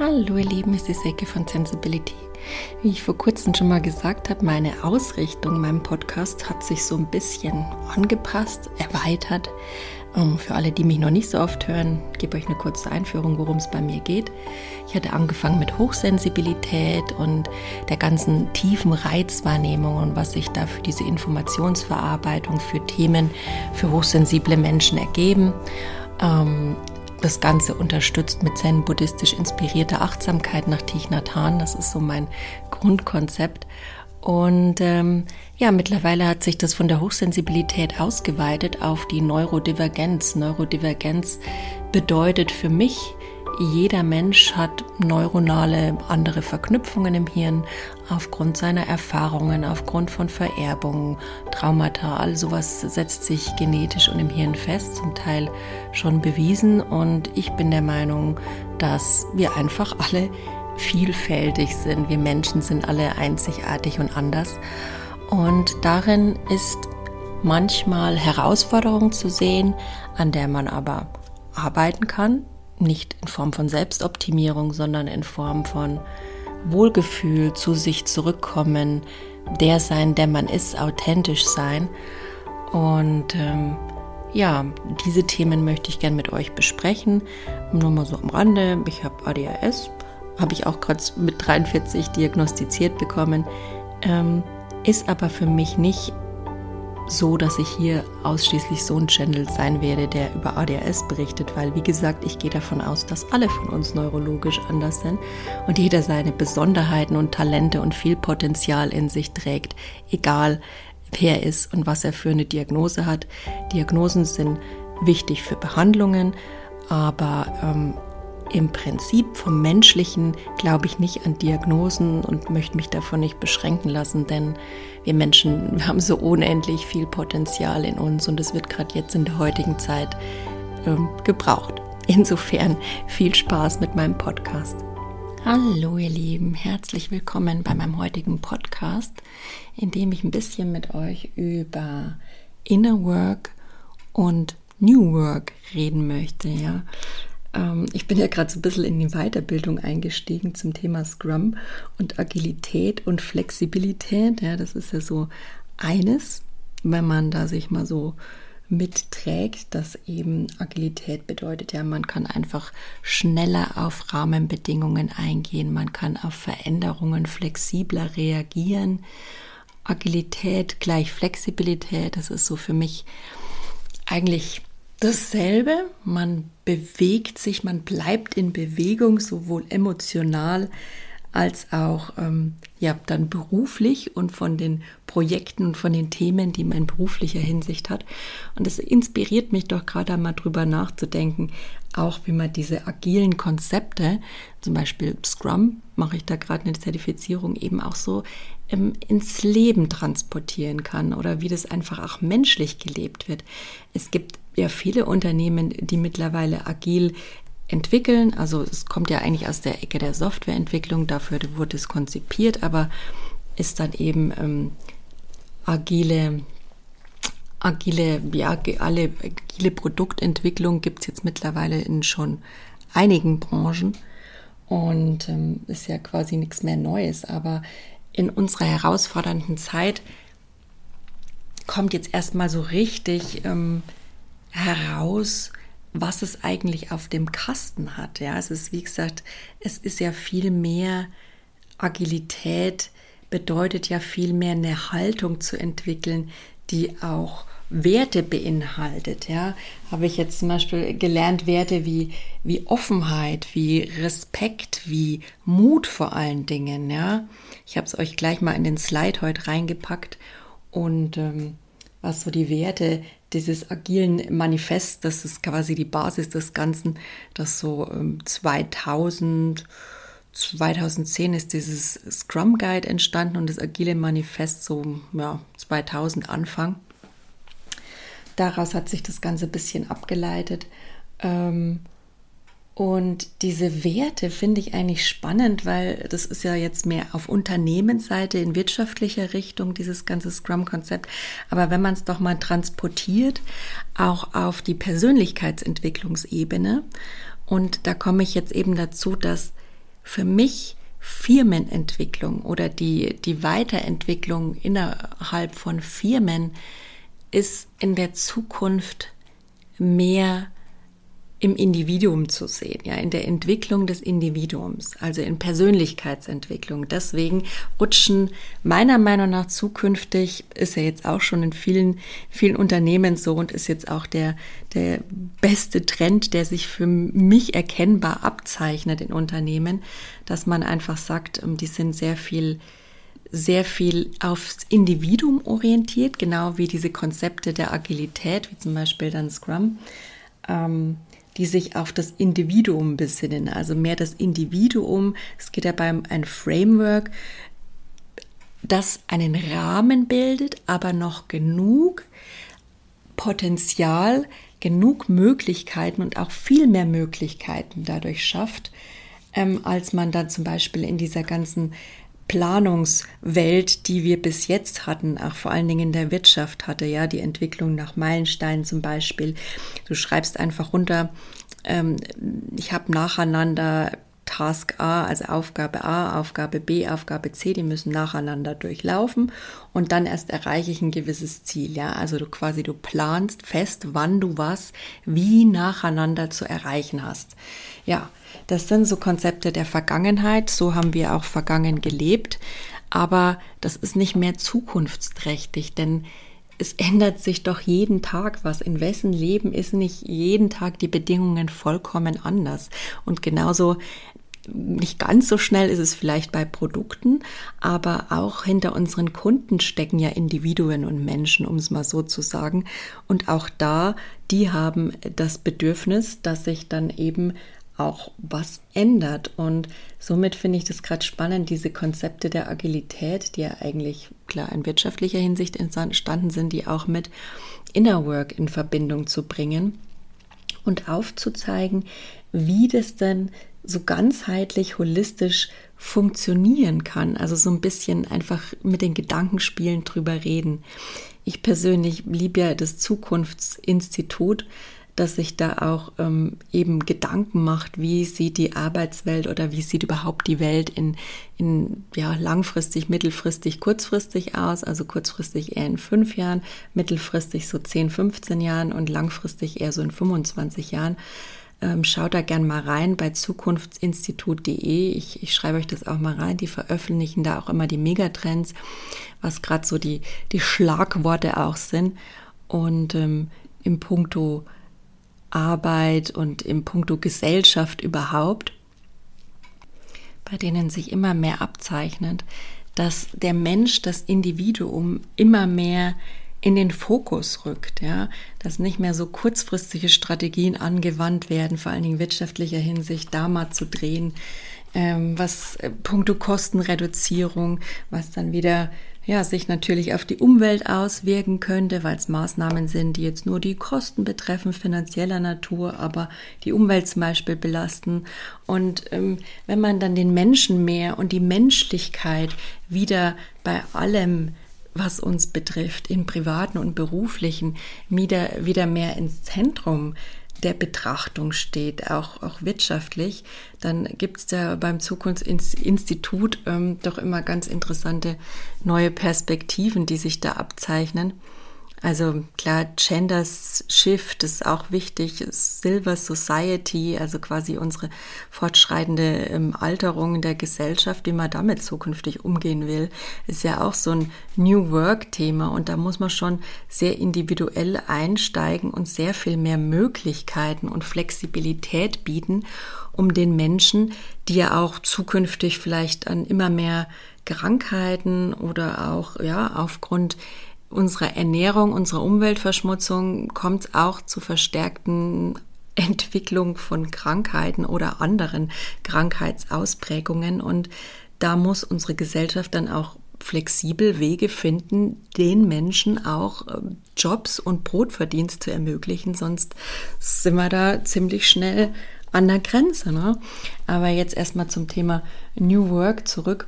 Hallo ihr Lieben, es ist Ecke von Sensibility. Wie ich vor kurzem schon mal gesagt habe, meine Ausrichtung, mein Podcast hat sich so ein bisschen angepasst, erweitert. Ähm, für alle, die mich noch nicht so oft hören, gebe euch eine kurze Einführung, worum es bei mir geht. Ich hatte angefangen mit Hochsensibilität und der ganzen tiefen Reizwahrnehmung und was sich da für diese Informationsverarbeitung, für Themen, für hochsensible Menschen ergeben. Das Ganze unterstützt mit zen-buddhistisch inspirierter Achtsamkeit nach Thich Nhat Hanh. Das ist so mein Grundkonzept. Und ähm, ja, mittlerweile hat sich das von der Hochsensibilität ausgeweitet auf die Neurodivergenz. Neurodivergenz bedeutet für mich, jeder Mensch hat neuronale andere Verknüpfungen im Hirn aufgrund seiner Erfahrungen, aufgrund von Vererbungen, Traumata, all sowas setzt sich genetisch und im Hirn fest, zum Teil schon bewiesen. Und ich bin der Meinung, dass wir einfach alle vielfältig sind. Wir Menschen sind alle einzigartig und anders. Und darin ist manchmal Herausforderung zu sehen, an der man aber arbeiten kann, nicht in Form von Selbstoptimierung, sondern in Form von Wohlgefühl, zu sich zurückkommen, der sein, der man ist, authentisch sein. Und ähm, ja, diese Themen möchte ich gerne mit euch besprechen. Nur mal so am Rande. Ich habe ADHS, habe ich auch gerade mit 43 diagnostiziert bekommen. Ähm, ist aber für mich nicht so, dass ich hier ausschließlich so ein Channel sein werde, der über ADHS berichtet, weil wie gesagt, ich gehe davon aus, dass alle von uns neurologisch anders sind und jeder seine Besonderheiten und Talente und viel Potenzial in sich trägt, egal wer er ist und was er für eine Diagnose hat. Diagnosen sind wichtig für Behandlungen, aber ähm, im Prinzip vom Menschlichen glaube ich nicht an Diagnosen und möchte mich davon nicht beschränken lassen, denn wir Menschen wir haben so unendlich viel Potenzial in uns und es wird gerade jetzt in der heutigen Zeit ähm, gebraucht. Insofern viel Spaß mit meinem Podcast. Hallo ihr Lieben, herzlich willkommen bei meinem heutigen Podcast, in dem ich ein bisschen mit euch über Inner Work und New Work reden möchte. Ja, ich bin ja gerade so ein bisschen in die Weiterbildung eingestiegen zum Thema Scrum und Agilität und Flexibilität. Ja, das ist ja so eines, wenn man da sich mal so mitträgt, dass eben Agilität bedeutet, ja, man kann einfach schneller auf Rahmenbedingungen eingehen, man kann auf Veränderungen flexibler reagieren. Agilität gleich Flexibilität, das ist so für mich eigentlich dasselbe. Man bewegt sich, man bleibt in Bewegung, sowohl emotional als auch ähm, ja, dann beruflich und von den Projekten und von den Themen, die man in beruflicher Hinsicht hat. Und es inspiriert mich doch gerade einmal drüber nachzudenken, auch wie man diese agilen Konzepte, zum Beispiel Scrum, mache ich da gerade eine Zertifizierung, eben auch so ähm, ins Leben transportieren kann oder wie das einfach auch menschlich gelebt wird. Es gibt ja viele Unternehmen, die mittlerweile agil entwickeln. Also es kommt ja eigentlich aus der Ecke der Softwareentwicklung, dafür wurde es konzipiert, aber ist dann eben ähm, agile, agile, ja, alle, agile Produktentwicklung gibt es jetzt mittlerweile in schon einigen Branchen und ähm, ist ja quasi nichts mehr Neues, aber in unserer herausfordernden Zeit kommt jetzt erstmal so richtig ähm, heraus, was es eigentlich auf dem Kasten hat. Ja, es ist, wie gesagt, es ist ja viel mehr Agilität, bedeutet ja viel mehr eine Haltung zu entwickeln, die auch Werte beinhaltet. Ja, habe ich jetzt zum Beispiel gelernt, Werte wie, wie Offenheit, wie Respekt, wie Mut vor allen Dingen. Ja, ich habe es euch gleich mal in den Slide heute reingepackt und ähm, was so die Werte dieses agilen Manifest, das ist quasi die Basis des Ganzen, das so 2000, ähm, 2010 ist dieses Scrum Guide entstanden und das agile Manifest so ja, 2000 Anfang. Daraus hat sich das Ganze ein bisschen abgeleitet. Ähm, und diese Werte finde ich eigentlich spannend, weil das ist ja jetzt mehr auf Unternehmensseite in wirtschaftlicher Richtung, dieses ganze Scrum-Konzept. Aber wenn man es doch mal transportiert, auch auf die Persönlichkeitsentwicklungsebene, und da komme ich jetzt eben dazu, dass für mich Firmenentwicklung oder die, die Weiterentwicklung innerhalb von Firmen ist in der Zukunft mehr im Individuum zu sehen, ja, in der Entwicklung des Individuums, also in Persönlichkeitsentwicklung. Deswegen rutschen meiner Meinung nach zukünftig, ist ja jetzt auch schon in vielen, vielen Unternehmen so und ist jetzt auch der, der beste Trend, der sich für mich erkennbar abzeichnet in Unternehmen, dass man einfach sagt, ähm, die sind sehr viel sehr viel aufs Individuum orientiert, genau wie diese Konzepte der Agilität, wie zum Beispiel dann Scrum. Ähm, die sich auf das Individuum besinnen, also mehr das Individuum. Es geht dabei um ein Framework, das einen Rahmen bildet, aber noch genug Potenzial, genug Möglichkeiten und auch viel mehr Möglichkeiten dadurch schafft, ähm, als man dann zum Beispiel in dieser ganzen Planungswelt, die wir bis jetzt hatten, auch vor allen Dingen in der Wirtschaft hatte, ja, die Entwicklung nach Meilensteinen zum Beispiel. Du schreibst einfach runter, ähm, ich habe nacheinander Task A, also Aufgabe A, Aufgabe B, Aufgabe C, die müssen nacheinander durchlaufen und dann erst erreiche ich ein gewisses Ziel. Ja, also du quasi du planst fest, wann du was wie nacheinander zu erreichen hast. Ja, das sind so Konzepte der Vergangenheit. So haben wir auch vergangen gelebt. Aber das ist nicht mehr zukunftsträchtig, denn es ändert sich doch jeden Tag was. In wessen Leben ist nicht jeden Tag die Bedingungen vollkommen anders? Und genauso nicht ganz so schnell ist es vielleicht bei Produkten, aber auch hinter unseren Kunden stecken ja Individuen und Menschen, um es mal so zu sagen. Und auch da, die haben das Bedürfnis, dass sich dann eben auch was ändert. Und somit finde ich das gerade spannend, diese Konzepte der Agilität, die ja eigentlich klar in wirtschaftlicher Hinsicht entstanden sind, die auch mit Inner Work in Verbindung zu bringen und aufzuzeigen, wie das denn so ganzheitlich, holistisch funktionieren kann. Also so ein bisschen einfach mit den Gedankenspielen drüber reden. Ich persönlich liebe ja das Zukunftsinstitut, dass sich da auch ähm, eben Gedanken macht, wie sieht die Arbeitswelt oder wie sieht überhaupt die Welt in, in ja, langfristig, mittelfristig, kurzfristig aus, also kurzfristig eher in fünf Jahren, mittelfristig so 10, 15 Jahren und langfristig eher so in 25 Jahren. Ähm, schaut da gern mal rein bei zukunftsinstitut.de. Ich, ich schreibe euch das auch mal rein. Die veröffentlichen da auch immer die Megatrends, was gerade so die, die Schlagworte auch sind. Und ähm, im Punkto Arbeit und im Punkto Gesellschaft überhaupt, bei denen sich immer mehr abzeichnet, dass der Mensch, das Individuum immer mehr in den Fokus rückt, ja, dass nicht mehr so kurzfristige Strategien angewandt werden, vor allen Dingen wirtschaftlicher Hinsicht, da mal zu drehen, ähm, was äh, puncto Kostenreduzierung, was dann wieder ja, sich natürlich auf die Umwelt auswirken könnte, weil es Maßnahmen sind, die jetzt nur die Kosten betreffen, finanzieller Natur, aber die Umwelt zum Beispiel belasten. Und ähm, wenn man dann den Menschen mehr und die Menschlichkeit wieder bei allem was uns betrifft, im privaten und beruflichen, wieder, wieder mehr ins Zentrum der Betrachtung steht, auch, auch wirtschaftlich, dann gibt es da beim Zukunftsinstitut ähm, doch immer ganz interessante neue Perspektiven, die sich da abzeichnen. Also klar, Gender Shift ist auch wichtig, Silver Society, also quasi unsere fortschreitende ähm, Alterung der Gesellschaft, wie man damit zukünftig umgehen will, ist ja auch so ein New Work-Thema. Und da muss man schon sehr individuell einsteigen und sehr viel mehr Möglichkeiten und Flexibilität bieten, um den Menschen, die ja auch zukünftig vielleicht an immer mehr Krankheiten oder auch ja aufgrund unserer Ernährung, unserer Umweltverschmutzung kommt es auch zu verstärkten Entwicklung von Krankheiten oder anderen Krankheitsausprägungen. Und da muss unsere Gesellschaft dann auch flexibel Wege finden, den Menschen auch ähm, Jobs und Brotverdienst zu ermöglichen. Sonst sind wir da ziemlich schnell an der Grenze. Ne? Aber jetzt erstmal zum Thema New Work zurück.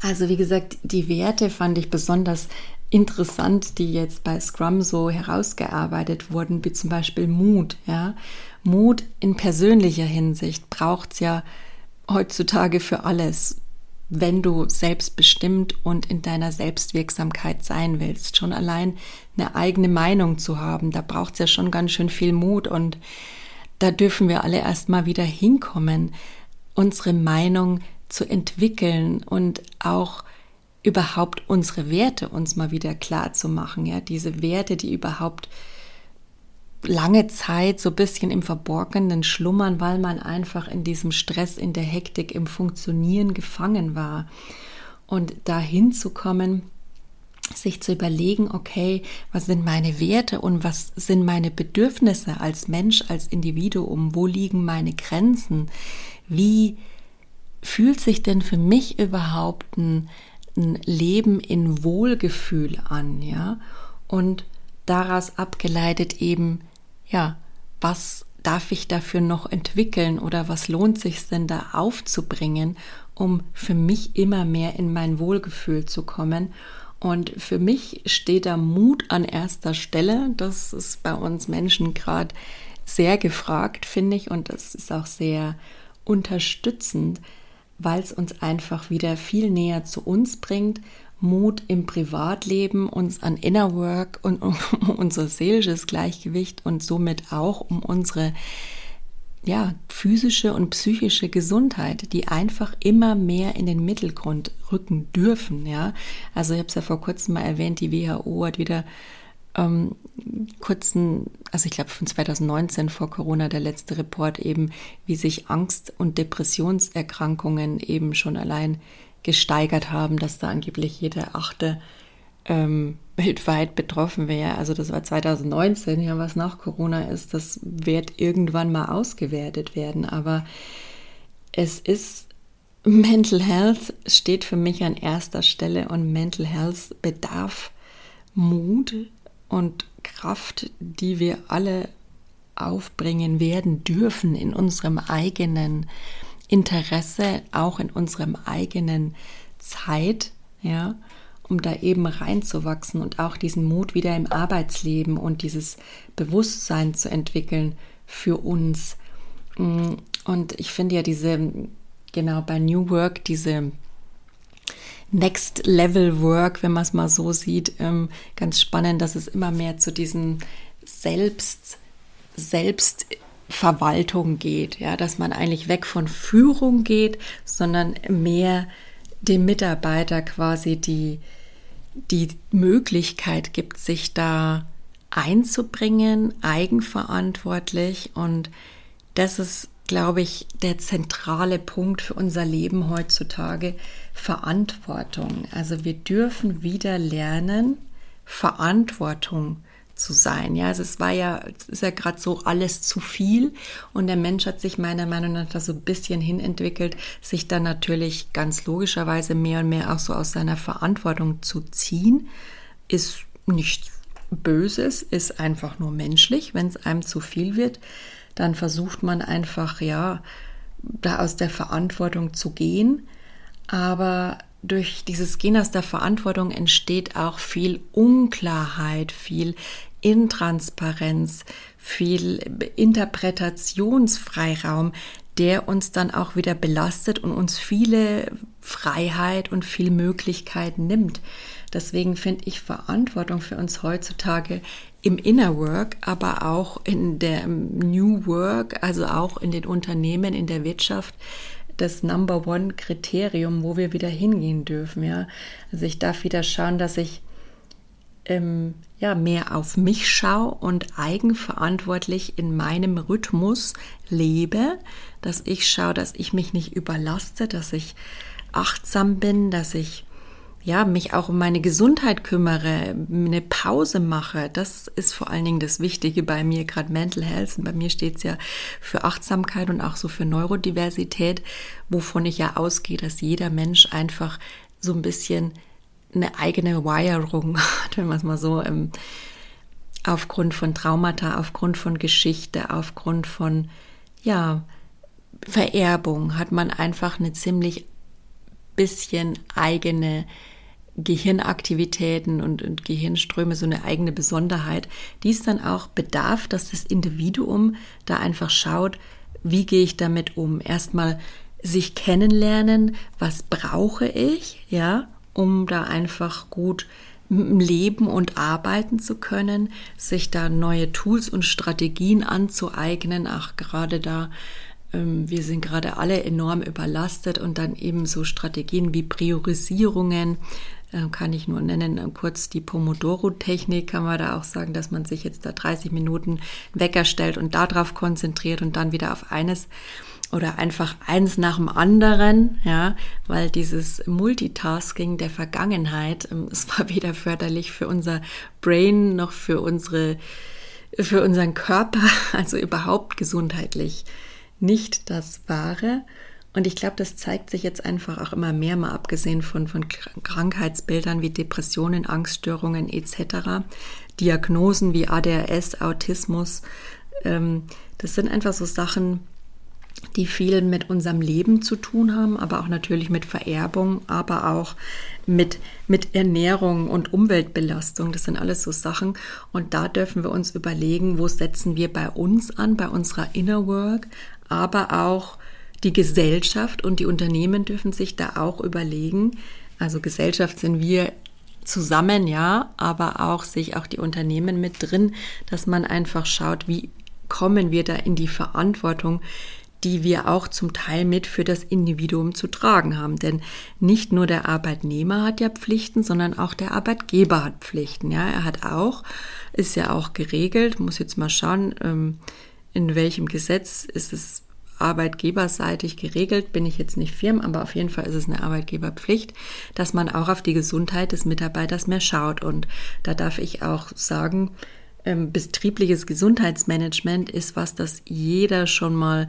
Also wie gesagt, die Werte fand ich besonders interessant, die jetzt bei Scrum so herausgearbeitet wurden, wie zum Beispiel Mut. Ja? Mut in persönlicher Hinsicht braucht es ja heutzutage für alles, wenn du selbstbestimmt und in deiner Selbstwirksamkeit sein willst. Schon allein eine eigene Meinung zu haben, da braucht es ja schon ganz schön viel Mut und da dürfen wir alle erstmal wieder hinkommen, unsere Meinung zu entwickeln und auch überhaupt unsere Werte uns mal wieder klar zu machen, ja, diese Werte, die überhaupt lange Zeit so bisschen im Verborgenen schlummern, weil man einfach in diesem Stress, in der Hektik, im Funktionieren gefangen war. Und dahin zu kommen, sich zu überlegen, okay, was sind meine Werte und was sind meine Bedürfnisse als Mensch, als Individuum, wo liegen meine Grenzen, wie fühlt sich denn für mich überhaupt ein ein Leben in Wohlgefühl an, ja, und daraus abgeleitet eben, ja, was darf ich dafür noch entwickeln oder was lohnt sich denn da aufzubringen, um für mich immer mehr in mein Wohlgefühl zu kommen. Und für mich steht da Mut an erster Stelle. Das ist bei uns Menschen gerade sehr gefragt, finde ich, und das ist auch sehr unterstützend, weil es uns einfach wieder viel näher zu uns bringt. Mut im Privatleben, uns an Inner Work und um unser seelisches Gleichgewicht und somit auch um unsere ja, physische und psychische Gesundheit, die einfach immer mehr in den Mittelgrund rücken dürfen. Ja, also ich habe es ja vor kurzem mal erwähnt, die WHO hat wieder ähm, kurzen, also ich glaube von 2019 vor Corona, der letzte Report eben, wie sich Angst- und Depressionserkrankungen eben schon allein gesteigert haben, dass da angeblich jeder achte ähm, weltweit betroffen wäre. Also das war 2019, ja, was nach Corona ist, das wird irgendwann mal ausgewertet werden. Aber es ist Mental Health steht für mich an erster Stelle und Mental Health bedarf Mut, und Kraft, die wir alle aufbringen werden dürfen in unserem eigenen Interesse, auch in unserem eigenen Zeit, ja, um da eben reinzuwachsen und auch diesen Mut wieder im Arbeitsleben und dieses Bewusstsein zu entwickeln für uns. Und ich finde ja diese, genau bei New Work, diese Next Level Work, wenn man es mal so sieht, ähm, ganz spannend, dass es immer mehr zu diesem Selbst, Selbstverwaltung geht, ja, dass man eigentlich weg von Führung geht, sondern mehr dem Mitarbeiter quasi die, die Möglichkeit gibt, sich da einzubringen, eigenverantwortlich. Und das ist glaube ich, der zentrale Punkt für unser Leben heutzutage, Verantwortung. Also wir dürfen wieder lernen, Verantwortung zu sein. Ja, also es war ja, es ist ja gerade so alles zu viel und der Mensch hat sich meiner Meinung nach da so ein bisschen hinentwickelt, sich dann natürlich ganz logischerweise mehr und mehr auch so aus seiner Verantwortung zu ziehen, ist nichts Böses, ist einfach nur menschlich, wenn es einem zu viel wird dann versucht man einfach, ja, da aus der Verantwortung zu gehen. Aber durch dieses Gehen aus der Verantwortung entsteht auch viel Unklarheit, viel Intransparenz, viel Interpretationsfreiraum, der uns dann auch wieder belastet und uns viele Freiheit und viel Möglichkeit nimmt. Deswegen finde ich Verantwortung für uns heutzutage im Inner Work, aber auch in der New Work, also auch in den Unternehmen, in der Wirtschaft, das Number One Kriterium, wo wir wieder hingehen dürfen. Ja, also ich darf wieder schauen, dass ich ähm, ja mehr auf mich schaue und eigenverantwortlich in meinem Rhythmus lebe, dass ich schaue, dass ich mich nicht überlaste, dass ich achtsam bin, dass ich ja, mich auch um meine Gesundheit kümmere, eine Pause mache. Das ist vor allen Dingen das Wichtige bei mir, gerade Mental Health. Und bei mir steht es ja für Achtsamkeit und auch so für Neurodiversität, wovon ich ja ausgehe, dass jeder Mensch einfach so ein bisschen eine eigene Wiring hat, wenn man es mal so ähm, aufgrund von Traumata, aufgrund von Geschichte, aufgrund von, ja, Vererbung hat man einfach eine ziemlich bisschen eigene Gehirnaktivitäten und, und Gehirnströme so eine eigene Besonderheit, die es dann auch bedarf, dass das Individuum da einfach schaut, wie gehe ich damit um? Erstmal sich kennenlernen, was brauche ich, ja, um da einfach gut leben und arbeiten zu können, sich da neue Tools und Strategien anzueignen, auch gerade da ähm, wir sind gerade alle enorm überlastet und dann eben so Strategien wie Priorisierungen, kann ich nur nennen, kurz die Pomodoro-Technik, kann man da auch sagen, dass man sich jetzt da 30 Minuten Wecker stellt und darauf konzentriert und dann wieder auf eines oder einfach eins nach dem anderen, ja, weil dieses Multitasking der Vergangenheit, ähm, es war weder förderlich für unser Brain noch für unsere, für unseren Körper, also überhaupt gesundheitlich nicht das Wahre. Und ich glaube, das zeigt sich jetzt einfach auch immer mehr, mal abgesehen von, von Krankheitsbildern wie Depressionen, Angststörungen etc., Diagnosen wie ADHS, Autismus. Ähm, das sind einfach so Sachen, die viel mit unserem Leben zu tun haben, aber auch natürlich mit Vererbung, aber auch mit, mit Ernährung und Umweltbelastung. Das sind alles so Sachen. Und da dürfen wir uns überlegen, wo setzen wir bei uns an, bei unserer Inner Work, aber auch die Gesellschaft und die Unternehmen dürfen sich da auch überlegen. Also Gesellschaft sind wir zusammen, ja, aber auch sich auch die Unternehmen mit drin, dass man einfach schaut, wie kommen wir da in die Verantwortung, die wir auch zum Teil mit für das Individuum zu tragen haben. Denn nicht nur der Arbeitnehmer hat ja Pflichten, sondern auch der Arbeitgeber hat Pflichten. Ja, er hat auch, ist ja auch geregelt, muss jetzt mal schauen, ähm, in welchem Gesetz ist es arbeitgeberseitig geregelt, bin ich jetzt nicht firm, aber auf jeden Fall ist es eine Arbeitgeberpflicht, dass man auch auf die Gesundheit des Mitarbeiters mehr schaut. Und da darf ich auch sagen, ähm, betriebliches Gesundheitsmanagement ist was, das jeder schon mal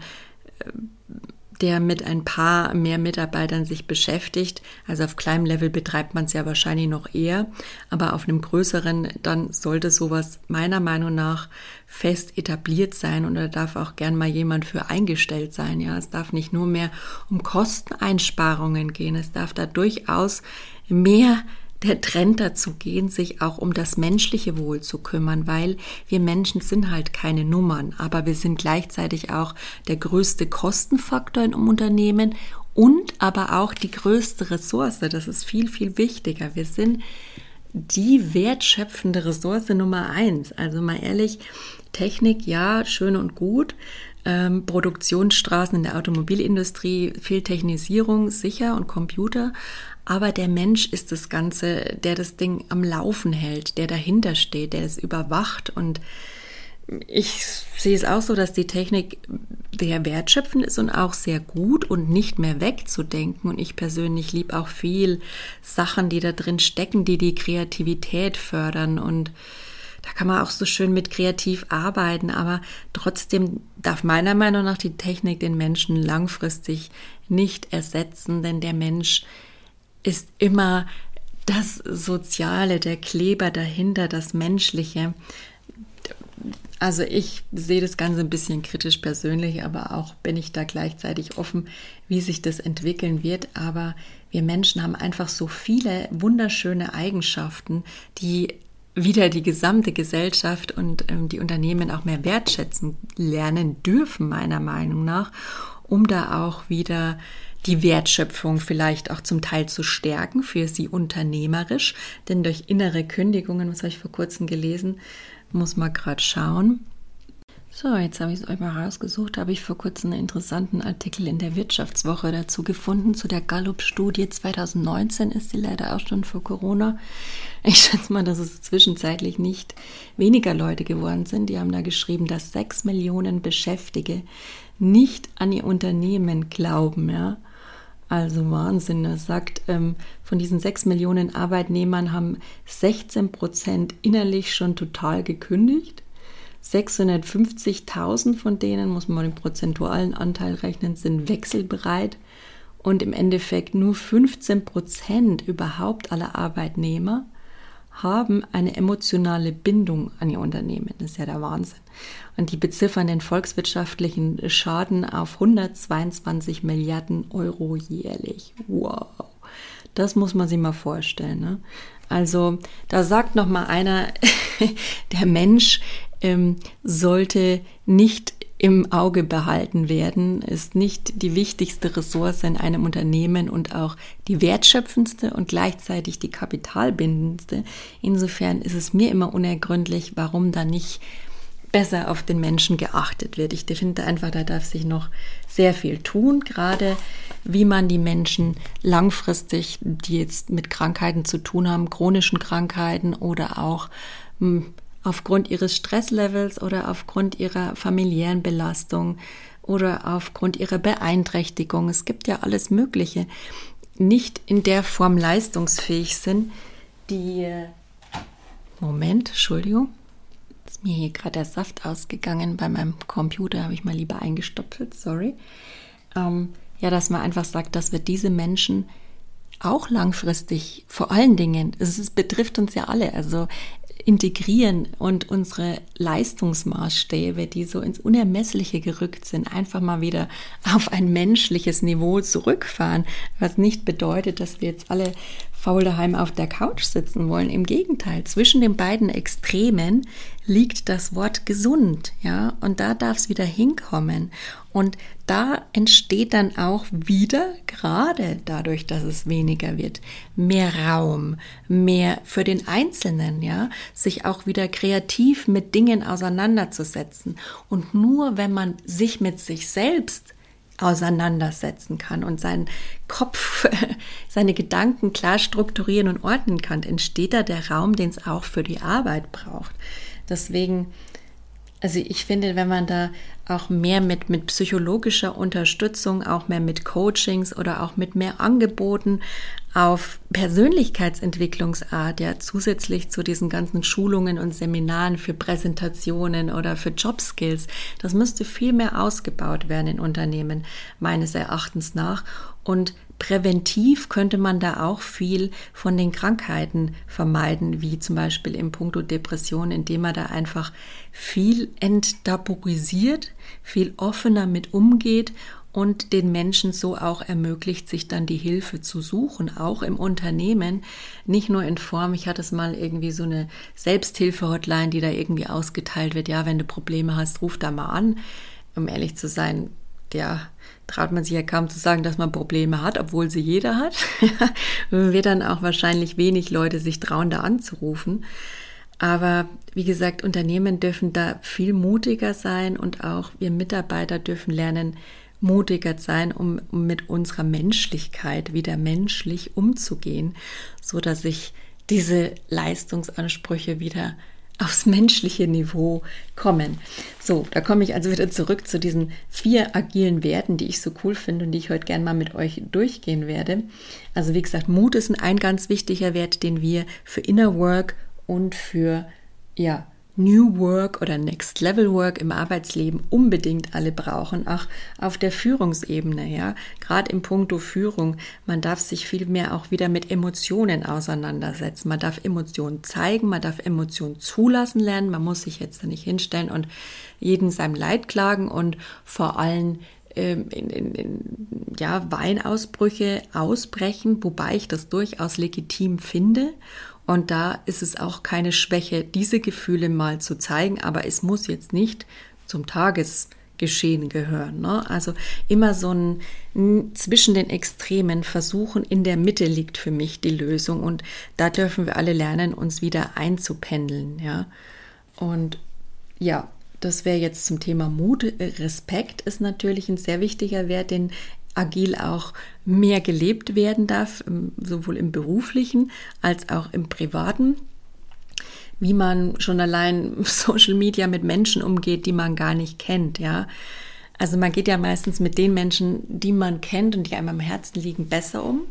der mit ein paar mehr Mitarbeitern sich beschäftigt. Also auf kleinem Level betreibt man es ja wahrscheinlich noch eher, aber auf einem größeren, dann sollte sowas meiner Meinung nach fest etabliert sein und da darf auch gern mal jemand für eingestellt sein. Ja, es darf nicht nur mehr um Kosteneinsparungen gehen, es darf da durchaus mehr der Trend dazu gehen, sich auch um das menschliche Wohl zu kümmern, weil wir Menschen sind halt keine Nummern, aber wir sind gleichzeitig auch der größte Kostenfaktor in einem Unternehmen und aber auch die größte Ressource. Das ist viel, viel wichtiger. Wir sind die wertschöpfende Ressource Nummer eins. Also mal ehrlich, Technik, ja, schön und gut. Ähm, Produktionsstraßen in der Automobilindustrie, viel Technisierung, sicher und Computer. Aber der Mensch ist das Ganze, der das Ding am Laufen hält, der dahinter steht, der es überwacht. Und ich sehe es auch so, dass die Technik sehr wertschöpfend ist und auch sehr gut und nicht mehr wegzudenken. Und ich persönlich liebe auch viel Sachen, die da drin stecken, die die Kreativität fördern. Und da kann man auch so schön mit kreativ arbeiten. Aber trotzdem darf meiner Meinung nach die Technik den Menschen langfristig nicht ersetzen, denn der Mensch ist immer das Soziale, der Kleber dahinter, das Menschliche. Also ich sehe das Ganze ein bisschen kritisch persönlich, aber auch bin ich da gleichzeitig offen, wie sich das entwickeln wird. Aber wir Menschen haben einfach so viele wunderschöne Eigenschaften, die wieder die gesamte Gesellschaft und ähm, die Unternehmen auch mehr wertschätzen lernen dürfen, meiner Meinung nach, um da auch wieder die Wertschöpfung vielleicht auch zum Teil zu stärken für sie unternehmerisch. Denn durch innere Kündigungen, was habe ich vor kurzem gelesen, muss man gerade schauen. So, jetzt habe ich es euch mal rausgesucht. Habe ich vor kurzem einen interessanten Artikel in der Wirtschaftswoche dazu gefunden. Zu der Gallup-Studie 2019 ist sie leider auch schon vor Corona. Ich schätze mal, dass es zwischenzeitlich nicht weniger Leute geworden sind. Die haben da geschrieben, dass sechs Millionen Beschäftigte nicht an ihr Unternehmen glauben. Ja? Also Wahnsinn. Er sagt, ähm, von diesen sechs Millionen Arbeitnehmern haben 16 Prozent innerlich schon total gekündigt. 650.000 von denen, muss man den prozentualen Anteil rechnen, sind wechselbereit. Und im Endeffekt nur 15 Prozent überhaupt aller Arbeitnehmer haben eine emotionale Bindung an ihr Unternehmen. Das ist ja der Wahnsinn. Und die beziffern den volkswirtschaftlichen Schaden auf 122 Milliarden Euro jährlich. Wow. Das muss man sich mal vorstellen. Ne? Also da sagt noch mal einer, der Mensch ähm, sollte nicht im Auge behalten werden, ist nicht die wichtigste Ressource in einem Unternehmen und auch die wertschöpfendste und gleichzeitig die kapitalbindendste. Insofern ist es mir immer unergründlich, warum da nicht besser auf den Menschen geachtet wird. Ich finde einfach, da darf sich noch sehr viel tun, gerade wie man die Menschen langfristig, die jetzt mit Krankheiten zu tun haben, chronischen Krankheiten oder auch hm, aufgrund ihres Stresslevels oder aufgrund ihrer familiären Belastung oder aufgrund ihrer Beeinträchtigung. Es gibt ja alles Mögliche, nicht in der Form leistungsfähig sind, die Moment, Entschuldigung. Mir hier gerade der Saft ausgegangen bei meinem Computer, habe ich mal lieber eingestoppelt, sorry. Ähm, ja, dass man einfach sagt, dass wir diese Menschen auch langfristig, vor allen Dingen, es betrifft uns ja alle, also integrieren und unsere Leistungsmaßstäbe, die so ins Unermessliche gerückt sind, einfach mal wieder auf ein menschliches Niveau zurückfahren, was nicht bedeutet, dass wir jetzt alle faul daheim auf der Couch sitzen wollen. Im Gegenteil, zwischen den beiden Extremen liegt das Wort gesund, ja, und da darf es wieder hinkommen. Und da entsteht dann auch wieder, gerade dadurch, dass es weniger wird, mehr Raum, mehr für den Einzelnen, ja, sich auch wieder kreativ mit Dingen auseinanderzusetzen. Und nur wenn man sich mit sich selbst auseinandersetzen kann und seinen Kopf, seine Gedanken klar strukturieren und ordnen kann, entsteht da der Raum, den es auch für die Arbeit braucht. Deswegen, also ich finde, wenn man da auch mehr mit, mit psychologischer Unterstützung, auch mehr mit Coachings oder auch mit mehr Angeboten auf Persönlichkeitsentwicklungsart, ja, zusätzlich zu diesen ganzen Schulungen und Seminaren für Präsentationen oder für Jobskills, das müsste viel mehr ausgebaut werden in Unternehmen, meines Erachtens nach. Und präventiv könnte man da auch viel von den Krankheiten vermeiden, wie zum Beispiel im Punkto Depression, indem man da einfach viel enttabuisiert, viel offener mit umgeht und den Menschen so auch ermöglicht, sich dann die Hilfe zu suchen, auch im Unternehmen, nicht nur in Form, ich hatte es mal irgendwie so eine Selbsthilfe-Hotline, die da irgendwie ausgeteilt wird, ja, wenn du Probleme hast, ruf da mal an. Um ehrlich zu sein, ja, traut man sich ja kaum zu sagen, dass man Probleme hat, obwohl sie jeder hat. wird dann auch wahrscheinlich wenig Leute sich trauen, da anzurufen. Aber wie gesagt, Unternehmen dürfen da viel mutiger sein und auch wir Mitarbeiter dürfen lernen, mutiger sein, um, um mit unserer Menschlichkeit wieder menschlich umzugehen, so dass sich diese Leistungsansprüche wieder aufs menschliche Niveau kommen. So, da komme ich also wieder zurück zu diesen vier agilen Werten, die ich so cool finde und die ich heute gerne mal mit euch durchgehen werde. Also wie gesagt, Mut ist ein ganz wichtiger Wert, den wir für Inner Work und für ja, New Work oder Next Level Work im Arbeitsleben unbedingt alle brauchen, auch auf der Führungsebene, ja. Gerade im Punkto Führung, man darf sich viel mehr auch wieder mit Emotionen auseinandersetzen. Man darf Emotionen zeigen, man darf Emotionen zulassen lernen, man muss sich jetzt nicht hinstellen und jeden seinem Leid klagen und vor allem ähm, in, in, in, ja, Weinausbrüche ausbrechen, wobei ich das durchaus legitim finde und da ist es auch keine Schwäche, diese Gefühle mal zu zeigen, aber es muss jetzt nicht zum Tagesgeschehen gehören. Ne? Also immer so ein zwischen den Extremen versuchen, in der Mitte liegt für mich die Lösung und da dürfen wir alle lernen, uns wieder einzupendeln. Ja? Und ja, das wäre jetzt zum Thema Mut. Respekt ist natürlich ein sehr wichtiger Wert, den agil auch mehr gelebt werden darf, sowohl im beruflichen als auch im privaten. Wie man schon allein Social Media mit Menschen umgeht, die man gar nicht kennt, ja. Also man geht ja meistens mit den Menschen, die man kennt und die einem am Herzen liegen, besser um.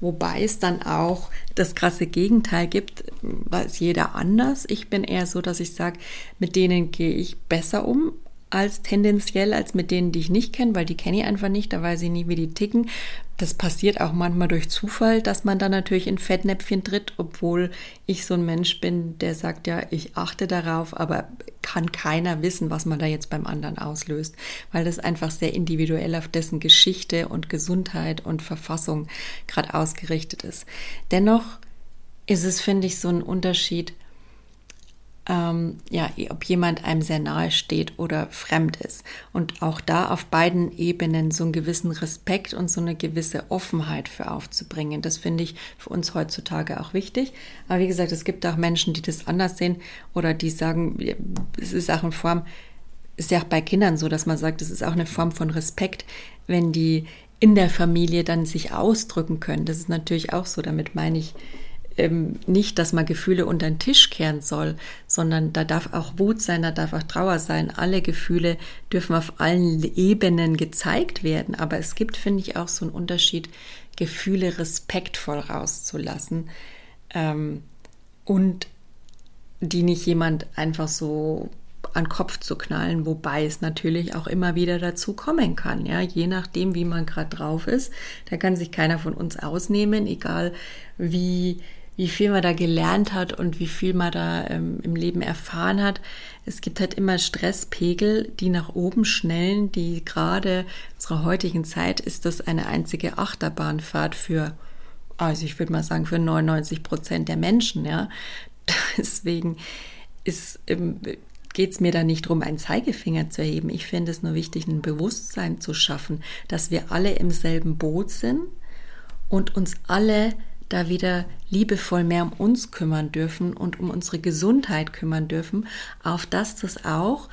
Wobei es dann auch das krasse Gegenteil gibt, weiß jeder anders. Ich bin eher so, dass ich sage, mit denen gehe ich besser um als tendenziell als mit denen, die ich nicht kenne, weil die kenne ich einfach nicht, da weiß ich nie, wie die ticken. Das passiert auch manchmal durch Zufall, dass man dann natürlich in Fettnäpfchen tritt, obwohl ich so ein Mensch bin, der sagt ja, ich achte darauf, aber kann keiner wissen, was man da jetzt beim anderen auslöst, weil das einfach sehr individuell auf dessen Geschichte und Gesundheit und Verfassung gerade ausgerichtet ist. Dennoch ist es, finde ich, so ein Unterschied, ähm, ja, ob jemand einem sehr nahe steht oder fremd ist. Und auch da auf beiden Ebenen so einen gewissen Respekt und so eine gewisse Offenheit für aufzubringen. Das finde ich für uns heutzutage auch wichtig. Aber wie gesagt, es gibt auch Menschen, die das anders sehen oder die sagen, es ist auch eine Form, ist ja auch bei Kindern so, dass man sagt, es ist auch eine Form von Respekt, wenn die in der Familie dann sich ausdrücken können. Das ist natürlich auch so, damit meine ich, ähm, nicht, dass man Gefühle unter den Tisch kehren soll, sondern da darf auch Wut sein, da darf auch Trauer sein. Alle Gefühle dürfen auf allen Ebenen gezeigt werden. Aber es gibt, finde ich, auch so einen Unterschied, Gefühle respektvoll rauszulassen ähm, und die nicht jemand einfach so an Kopf zu knallen, wobei es natürlich auch immer wieder dazu kommen kann, ja, je nachdem, wie man gerade drauf ist. Da kann sich keiner von uns ausnehmen, egal wie wie viel man da gelernt hat und wie viel man da ähm, im Leben erfahren hat. Es gibt halt immer Stresspegel, die nach oben schnellen, die gerade unserer heutigen Zeit ist das eine einzige Achterbahnfahrt für, also ich würde mal sagen, für 99 Prozent der Menschen, ja. Deswegen ist, ähm, geht es mir da nicht darum, einen Zeigefinger zu erheben. Ich finde es nur wichtig, ein Bewusstsein zu schaffen, dass wir alle im selben Boot sind und uns alle da wieder liebevoll mehr um uns kümmern dürfen und um unsere Gesundheit kümmern dürfen, auf dass das auch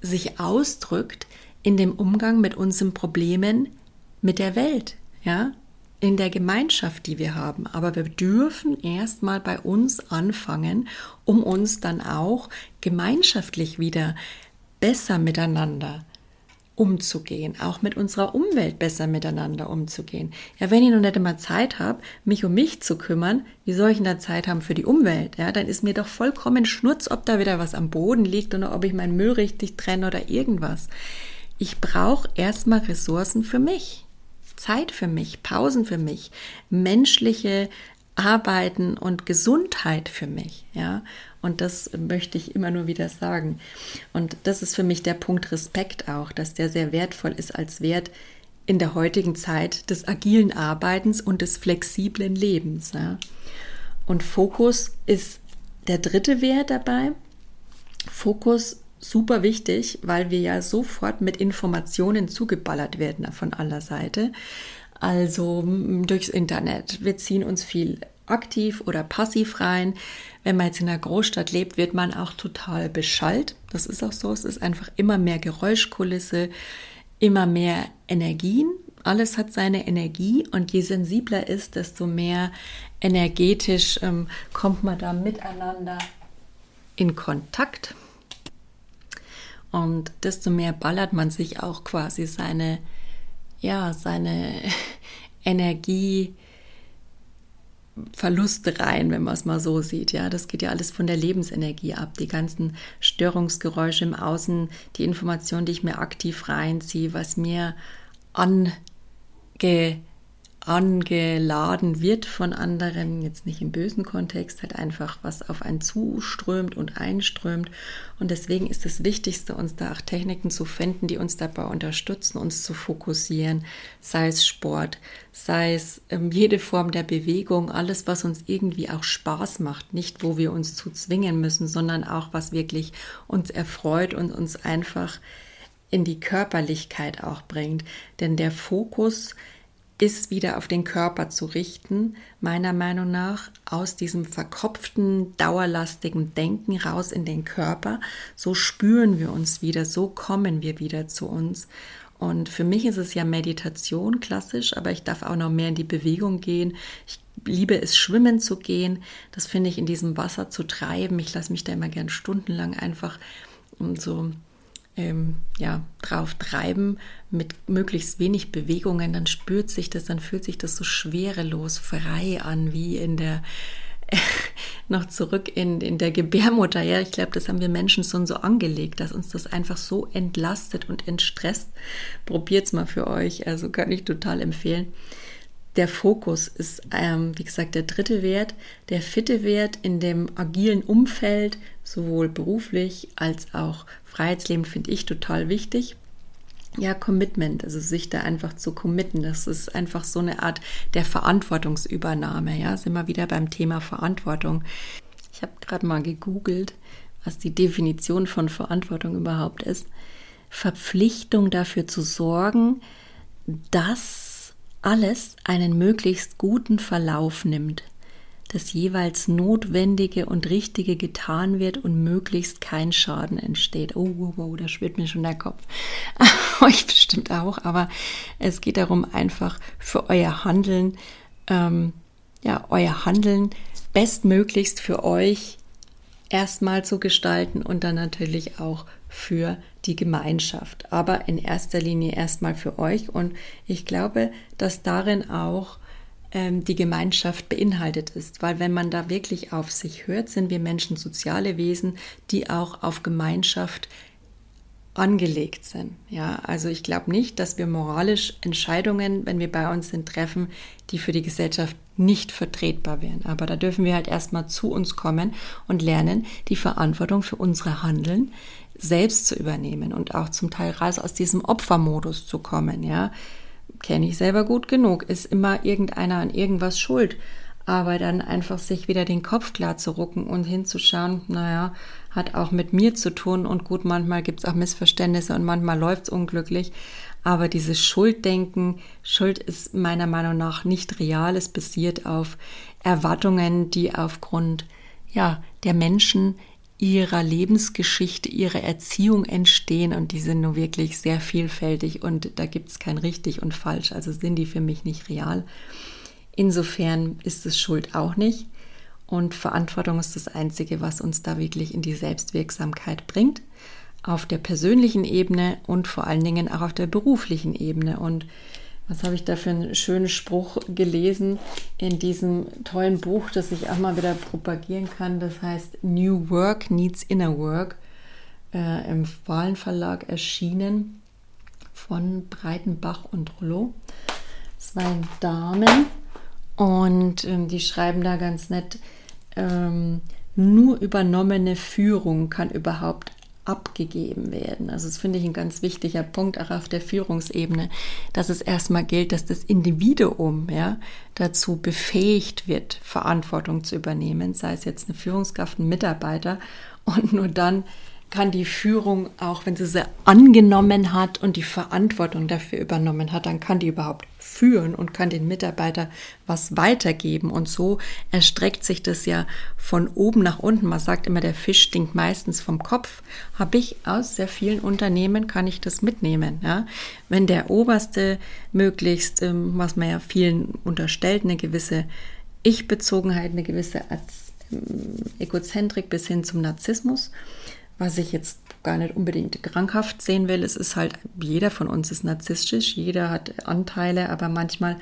sich ausdrückt in dem Umgang mit unseren Problemen mit der Welt, ja, in der Gemeinschaft, die wir haben. Aber wir dürfen erstmal bei uns anfangen, um uns dann auch gemeinschaftlich wieder besser miteinander umzugehen, auch mit unserer Umwelt besser miteinander umzugehen. Ja, wenn ich noch nicht einmal Zeit habe, mich um mich zu kümmern, wie soll ich denn da Zeit haben für die Umwelt? Ja, dann ist mir doch vollkommen schnurz, ob da wieder was am Boden liegt oder ob ich meinen Müll richtig trenne oder irgendwas. Ich brauche erstmal Ressourcen für mich. Zeit für mich, Pausen für mich, menschliche Arbeiten und Gesundheit für mich, ja. Und das möchte ich immer nur wieder sagen. Und das ist für mich der Punkt Respekt auch, dass der sehr wertvoll ist als Wert in der heutigen Zeit des agilen Arbeitens und des flexiblen Lebens. Ja. Und Fokus ist der dritte Wert dabei. Fokus super wichtig, weil wir ja sofort mit Informationen zugeballert werden von aller Seite. Also durchs Internet. Wir ziehen uns viel aktiv oder passiv rein. Wenn man jetzt in einer Großstadt lebt, wird man auch total beschallt. Das ist auch so. Es ist einfach immer mehr Geräuschkulisse, immer mehr Energien. Alles hat seine Energie und je sensibler ist, desto mehr energetisch ähm, kommt man da miteinander in Kontakt. Und desto mehr ballert man sich auch quasi seine, ja, seine Energie Verluste rein, wenn man es mal so sieht. Ja, das geht ja alles von der Lebensenergie ab. Die ganzen Störungsgeräusche im Außen, die Informationen, die ich mir aktiv reinziehe, was mir ange angeladen wird von anderen, jetzt nicht im bösen Kontext, halt einfach was auf einen zuströmt und einströmt. Und deswegen ist das Wichtigste, uns da auch Techniken zu finden, die uns dabei unterstützen, uns zu fokussieren, sei es Sport, sei es ähm, jede Form der Bewegung, alles, was uns irgendwie auch Spaß macht, nicht wo wir uns zu zwingen müssen, sondern auch was wirklich uns erfreut und uns einfach in die Körperlichkeit auch bringt. Denn der Fokus ist wieder auf den Körper zu richten, meiner Meinung nach, aus diesem verkopften, dauerlastigen Denken raus in den Körper. So spüren wir uns wieder, so kommen wir wieder zu uns. Und für mich ist es ja Meditation klassisch, aber ich darf auch noch mehr in die Bewegung gehen. Ich liebe es, schwimmen zu gehen. Das finde ich in diesem Wasser zu treiben. Ich lasse mich da immer gern stundenlang einfach so ähm, ja, drauf treiben mit möglichst wenig Bewegungen, dann spürt sich das, dann fühlt sich das so schwerelos, frei an, wie in der noch zurück in, in der Gebärmutter. Ja, ich glaube, das haben wir Menschen schon so angelegt, dass uns das einfach so entlastet und entstresst. Probiert es mal für euch, also kann ich total empfehlen. Der Fokus ist, ähm, wie gesagt, der dritte Wert. Der vierte Wert in dem agilen Umfeld, sowohl beruflich als auch Freiheitsleben, finde ich total wichtig. Ja, Commitment, also sich da einfach zu committen, das ist einfach so eine Art der Verantwortungsübernahme. Ja, sind wir wieder beim Thema Verantwortung. Ich habe gerade mal gegoogelt, was die Definition von Verantwortung überhaupt ist, Verpflichtung dafür zu sorgen, dass alles einen möglichst guten Verlauf nimmt, das jeweils Notwendige und Richtige getan wird und möglichst kein Schaden entsteht. Oh, wow, wow, da schwirrt mir schon der Kopf. Euch bestimmt auch, aber es geht darum, einfach für euer Handeln, ähm, ja, euer Handeln bestmöglichst für euch erstmal zu gestalten und dann natürlich auch für die Gemeinschaft, aber in erster Linie erstmal für euch. Und ich glaube, dass darin auch ähm, die Gemeinschaft beinhaltet ist, weil wenn man da wirklich auf sich hört, sind wir Menschen soziale Wesen, die auch auf Gemeinschaft angelegt sind. Ja, also ich glaube nicht, dass wir moralisch Entscheidungen, wenn wir bei uns sind, treffen, die für die Gesellschaft nicht vertretbar wären. Aber da dürfen wir halt erstmal zu uns kommen und lernen, die Verantwortung für unsere Handeln selbst zu übernehmen und auch zum Teil raus aus diesem Opfermodus zu kommen. Ja, kenne ich selber gut genug. Ist immer irgendeiner an irgendwas schuld aber dann einfach sich wieder den Kopf klar zu rucken und hinzuschauen, naja, hat auch mit mir zu tun und gut, manchmal gibt es auch Missverständnisse und manchmal läuft es unglücklich, aber dieses Schulddenken, Schuld ist meiner Meinung nach nicht real, es basiert auf Erwartungen, die aufgrund ja, der Menschen ihrer Lebensgeschichte, ihrer Erziehung entstehen und die sind nur wirklich sehr vielfältig und da gibt es kein richtig und falsch, also sind die für mich nicht real. Insofern ist es Schuld auch nicht. Und Verantwortung ist das Einzige, was uns da wirklich in die Selbstwirksamkeit bringt. Auf der persönlichen Ebene und vor allen Dingen auch auf der beruflichen Ebene. Und was habe ich da für einen schönen Spruch gelesen in diesem tollen Buch, das ich auch mal wieder propagieren kann. Das heißt New Work Needs Inner Work, äh, im Wahlen Verlag erschienen von Breitenbach und Rollo. Zwei Damen und ähm, die schreiben da ganz nett, ähm, nur übernommene Führung kann überhaupt abgegeben werden. Also das finde ich ein ganz wichtiger Punkt auch auf der Führungsebene, dass es erstmal gilt, dass das Individuum ja dazu befähigt wird, Verantwortung zu übernehmen, sei es jetzt eine Führungskraft, ein Mitarbeiter und nur dann kann die Führung, auch wenn sie sie angenommen hat und die Verantwortung dafür übernommen hat, dann kann die überhaupt führen und kann den Mitarbeiter was weitergeben. Und so erstreckt sich das ja von oben nach unten. Man sagt immer, der Fisch stinkt meistens vom Kopf. Habe ich aus sehr vielen Unternehmen, kann ich das mitnehmen. Ja? Wenn der Oberste möglichst, ähm, was man ja vielen unterstellt, eine gewisse Ich-Bezogenheit, eine gewisse ähm, Egozentrik bis hin zum Narzissmus, was ich jetzt gar nicht unbedingt krankhaft sehen will. Es ist halt, jeder von uns ist narzisstisch, jeder hat Anteile, aber manchmal,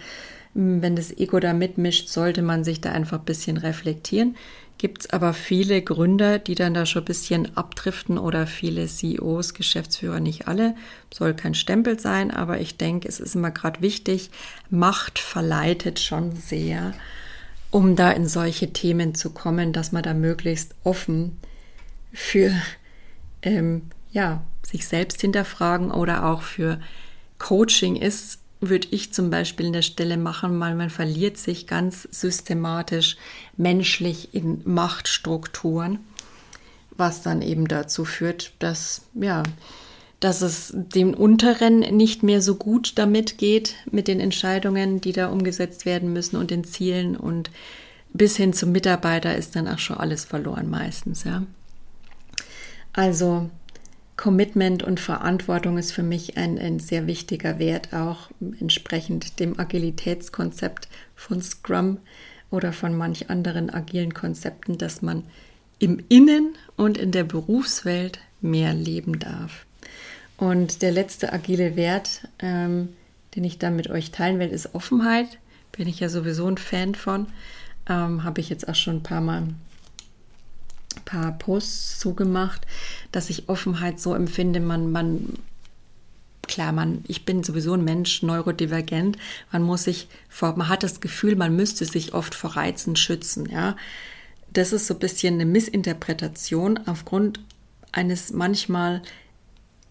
hm, wenn das Ego da mitmischt, sollte man sich da einfach ein bisschen reflektieren. Gibt es aber viele Gründer, die dann da schon ein bisschen abdriften oder viele CEOs, Geschäftsführer, nicht alle. Soll kein Stempel sein, aber ich denke, es ist immer gerade wichtig. Macht verleitet schon sehr, um da in solche Themen zu kommen, dass man da möglichst offen für ähm, ja, sich selbst hinterfragen oder auch für Coaching ist, würde ich zum Beispiel in der Stelle machen, weil man verliert sich ganz systematisch menschlich in Machtstrukturen, was dann eben dazu führt, dass, ja, dass es dem Unteren nicht mehr so gut damit geht mit den Entscheidungen, die da umgesetzt werden müssen und den Zielen und bis hin zum Mitarbeiter ist dann auch schon alles verloren meistens, ja. Also Commitment und Verantwortung ist für mich ein, ein sehr wichtiger Wert, auch entsprechend dem Agilitätskonzept von Scrum oder von manch anderen agilen Konzepten, dass man im Innen und in der Berufswelt mehr leben darf. Und der letzte agile Wert, ähm, den ich da mit euch teilen will, ist Offenheit. Bin ich ja sowieso ein Fan von. Ähm, Habe ich jetzt auch schon ein paar Mal paar Posts zugemacht, dass ich Offenheit so empfinde, man, man, klar, man, ich bin sowieso ein Mensch, neurodivergent, man muss sich vor, man hat das Gefühl, man müsste sich oft vor Reizen schützen, ja. Das ist so ein bisschen eine Missinterpretation aufgrund eines manchmal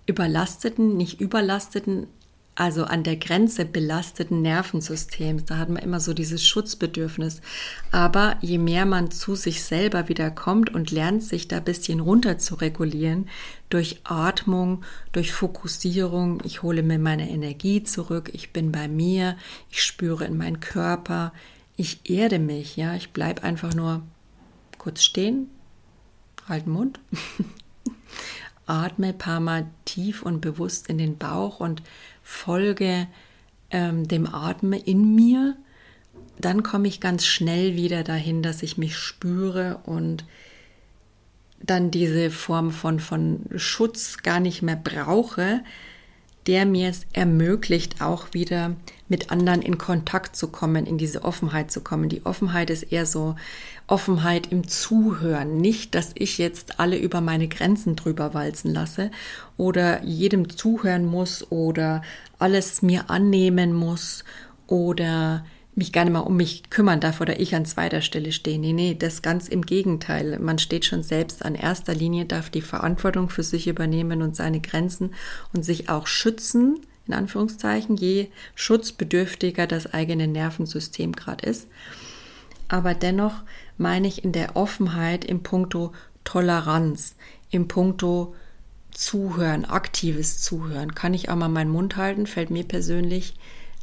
überlasteten, nicht überlasteten, also an der Grenze belasteten Nervensystems. Da hat man immer so dieses Schutzbedürfnis. Aber je mehr man zu sich selber wieder kommt und lernt, sich da ein bisschen runter zu regulieren, durch Atmung, durch Fokussierung, ich hole mir meine Energie zurück, ich bin bei mir, ich spüre in meinen Körper, ich erde mich, ja, ich bleibe einfach nur kurz stehen, halt den Mund, atme ein paar Mal tief und bewusst in den Bauch und folge ähm, dem Atmen in mir, dann komme ich ganz schnell wieder dahin, dass ich mich spüre und dann diese Form von, von Schutz gar nicht mehr brauche, der mir es ermöglicht, auch wieder mit anderen in Kontakt zu kommen, in diese Offenheit zu kommen. Die Offenheit ist eher so Offenheit im Zuhören, nicht, dass ich jetzt alle über meine Grenzen drüber walzen lasse oder jedem zuhören muss oder alles mir annehmen muss oder mich gar nicht mal um mich kümmern darf oder ich an zweiter Stelle stehe. Nee, nee, das ganz im Gegenteil. Man steht schon selbst an erster Linie, darf die Verantwortung für sich übernehmen und seine Grenzen und sich auch schützen, in Anführungszeichen, je schutzbedürftiger das eigene Nervensystem gerade ist. Aber dennoch meine ich in der Offenheit im Punkto Toleranz, im Punkto Zuhören, aktives Zuhören. Kann ich auch mal meinen Mund halten, fällt mir persönlich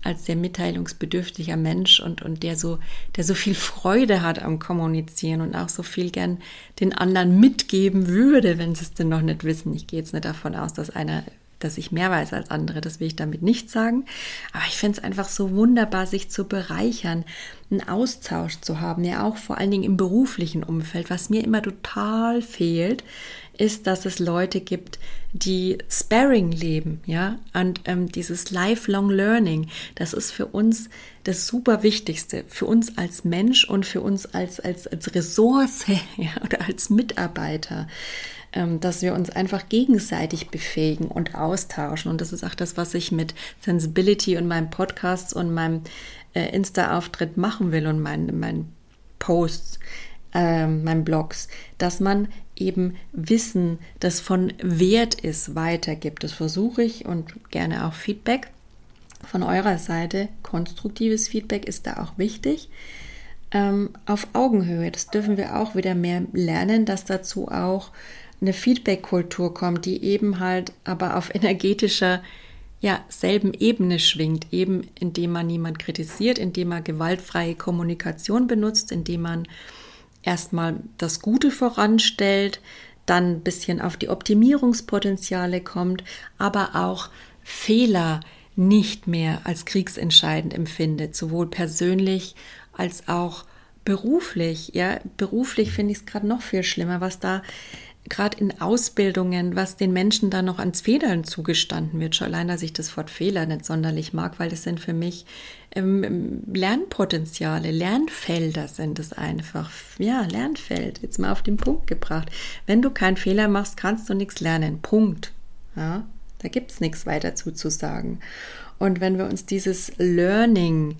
als sehr mitteilungsbedürftiger Mensch und, und der so, der so viel Freude hat am Kommunizieren und auch so viel gern den anderen mitgeben würde, wenn sie es denn noch nicht wissen. Ich gehe jetzt nicht davon aus, dass einer dass ich mehr weiß als andere, das will ich damit nicht sagen. Aber ich finde es einfach so wunderbar, sich zu bereichern, einen Austausch zu haben, ja auch vor allen Dingen im beruflichen Umfeld. Was mir immer total fehlt, ist, dass es Leute gibt, die Sparring leben, ja, und ähm, dieses Lifelong Learning, das ist für uns das super Wichtigste, für uns als Mensch und für uns als, als, als Ressource ja, oder als Mitarbeiter. Ähm, dass wir uns einfach gegenseitig befähigen und austauschen. Und das ist auch das, was ich mit Sensibility und meinem Podcast und meinem äh, Insta-Auftritt machen will und meinen mein Posts, äh, meinen Blogs, dass man eben Wissen, das von Wert ist, weitergibt. Das versuche ich und gerne auch Feedback von eurer Seite. Konstruktives Feedback ist da auch wichtig. Ähm, auf Augenhöhe, das dürfen wir auch wieder mehr lernen, dass dazu auch eine Feedback-Kultur kommt, die eben halt aber auf energetischer, ja, selben Ebene schwingt, eben indem man niemand kritisiert, indem man gewaltfreie Kommunikation benutzt, indem man erstmal das Gute voranstellt, dann ein bisschen auf die Optimierungspotenziale kommt, aber auch Fehler nicht mehr als kriegsentscheidend empfindet, sowohl persönlich als auch beruflich. Ja, beruflich finde ich es gerade noch viel schlimmer, was da gerade in Ausbildungen, was den Menschen da noch ans Federn zugestanden wird, schon allein, dass ich das Wort Fehler nicht sonderlich mag, weil das sind für mich ähm, Lernpotenziale, Lernfelder sind es einfach. Ja, Lernfeld, jetzt mal auf den Punkt gebracht. Wenn du keinen Fehler machst, kannst du nichts lernen. Punkt. Ja, da gibt es nichts weiter zu, sagen. Und wenn wir uns dieses Learning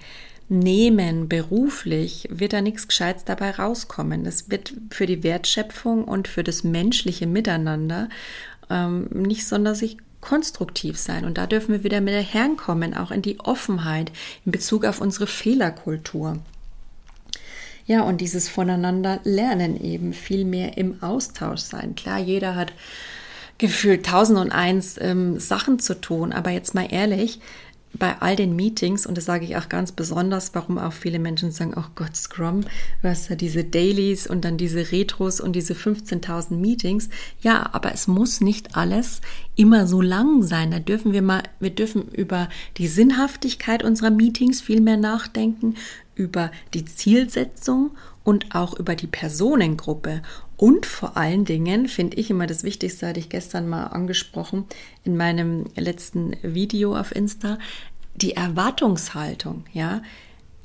nehmen beruflich, wird da nichts Gescheites dabei rauskommen. Das wird für die Wertschöpfung und für das menschliche Miteinander ähm, nicht sonderlich konstruktiv sein. Und da dürfen wir wieder mit der Herren kommen, auch in die Offenheit in Bezug auf unsere Fehlerkultur. Ja, und dieses voneinander lernen eben viel mehr im Austausch sein. Klar, jeder hat gefühlt tausend und eins ähm, Sachen zu tun, aber jetzt mal ehrlich, bei all den Meetings, und das sage ich auch ganz besonders, warum auch viele Menschen sagen, oh Gott, Scrum, du hast ja diese Dailies und dann diese Retros und diese 15.000 Meetings. Ja, aber es muss nicht alles immer so lang sein. Da dürfen wir mal, wir dürfen über die Sinnhaftigkeit unserer Meetings viel mehr nachdenken, über die Zielsetzung und auch über die Personengruppe. Und vor allen Dingen finde ich immer das Wichtigste, hatte ich gestern mal angesprochen in meinem letzten Video auf Insta, die Erwartungshaltung, ja.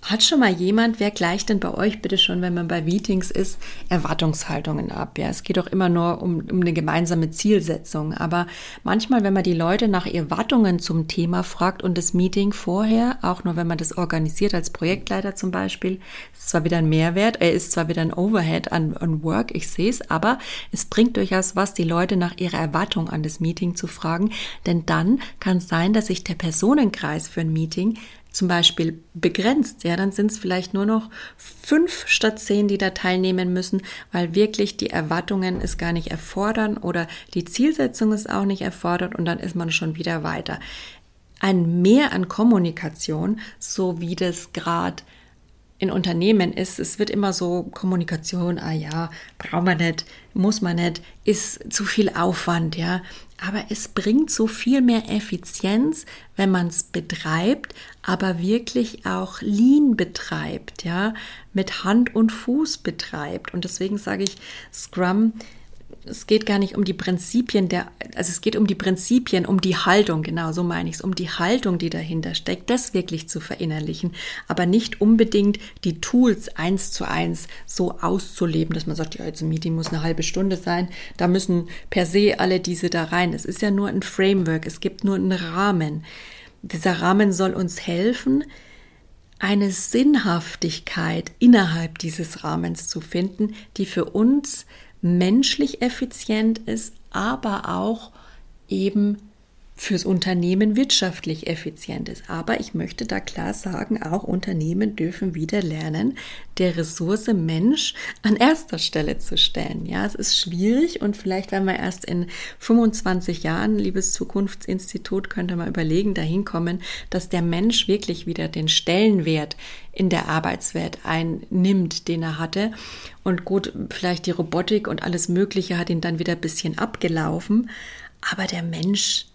Hat schon mal jemand, wer gleicht denn bei euch bitte schon, wenn man bei Meetings ist, Erwartungshaltungen ab? Ja, es geht doch immer nur um, um eine gemeinsame Zielsetzung. Aber manchmal, wenn man die Leute nach Erwartungen zum Thema fragt und das Meeting vorher, auch nur wenn man das organisiert als Projektleiter zum Beispiel, ist zwar wieder ein Mehrwert, er ist zwar wieder ein Overhead an, an Work, ich sehe es, aber es bringt durchaus was, die Leute nach ihrer Erwartung an das Meeting zu fragen, denn dann kann es sein, dass sich der Personenkreis für ein Meeting zum Beispiel begrenzt, ja, dann sind es vielleicht nur noch fünf statt zehn, die da teilnehmen müssen, weil wirklich die Erwartungen es gar nicht erfordern oder die Zielsetzung es auch nicht erfordert und dann ist man schon wieder weiter. Ein Mehr an Kommunikation, so wie das gerade in Unternehmen ist, es wird immer so Kommunikation, ah ja, braucht man nicht, muss man nicht, ist zu viel Aufwand, ja. Aber es bringt so viel mehr Effizienz, wenn man es betreibt, aber wirklich auch lean betreibt, ja, mit Hand und Fuß betreibt. Und deswegen sage ich, Scrum es geht gar nicht um die Prinzipien der, also es geht um die Prinzipien, um die Haltung, genau so meine ich es, um die Haltung, die dahinter steckt, das wirklich zu verinnerlichen, aber nicht unbedingt die Tools eins zu eins so auszuleben, dass man sagt, ja, jetzt ein Meeting muss eine halbe Stunde sein, da müssen per se alle diese da rein. Es ist ja nur ein Framework, es gibt nur einen Rahmen. Dieser Rahmen soll uns helfen, eine Sinnhaftigkeit innerhalb dieses Rahmens zu finden, die für uns menschlich effizient ist, aber auch eben fürs Unternehmen wirtschaftlich effizient ist. Aber ich möchte da klar sagen, auch Unternehmen dürfen wieder lernen, der Ressource Mensch an erster Stelle zu stellen. Ja, es ist schwierig und vielleicht, wenn wir erst in 25 Jahren, liebes Zukunftsinstitut, könnte man überlegen, dahin kommen, dass der Mensch wirklich wieder den Stellenwert in der Arbeitswelt einnimmt, den er hatte. Und gut, vielleicht die Robotik und alles Mögliche hat ihn dann wieder ein bisschen abgelaufen. Aber der Mensch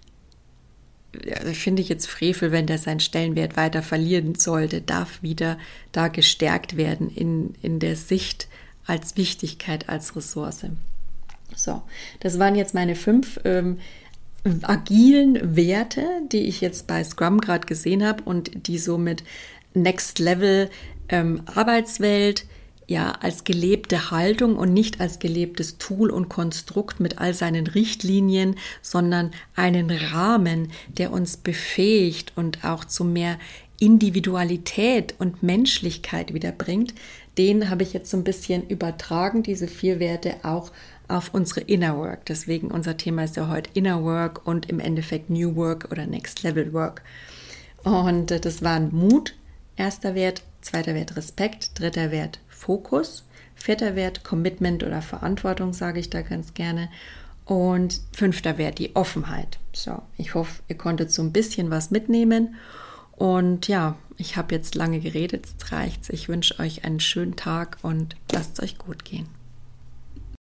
also finde ich jetzt Frevel, wenn der seinen Stellenwert weiter verlieren sollte, darf wieder da gestärkt werden in, in der Sicht als Wichtigkeit, als Ressource. So, das waren jetzt meine fünf ähm, agilen Werte, die ich jetzt bei Scrum gerade gesehen habe und die somit Next Level ähm, Arbeitswelt, ja als gelebte Haltung und nicht als gelebtes Tool und Konstrukt mit all seinen Richtlinien, sondern einen Rahmen, der uns befähigt und auch zu mehr Individualität und Menschlichkeit wiederbringt, den habe ich jetzt so ein bisschen übertragen, diese vier Werte auch auf unsere Inner Work. Deswegen unser Thema ist ja heute Inner Work und im Endeffekt New Work oder Next Level Work. Und äh, das waren Mut, erster Wert, zweiter Wert Respekt, dritter Wert Fokus. Vierter Wert Commitment oder Verantwortung, sage ich da ganz gerne. Und fünfter Wert die Offenheit. So, ich hoffe, ihr konntet so ein bisschen was mitnehmen. Und ja, ich habe jetzt lange geredet, jetzt reicht's. Ich wünsche euch einen schönen Tag und lasst es euch gut gehen.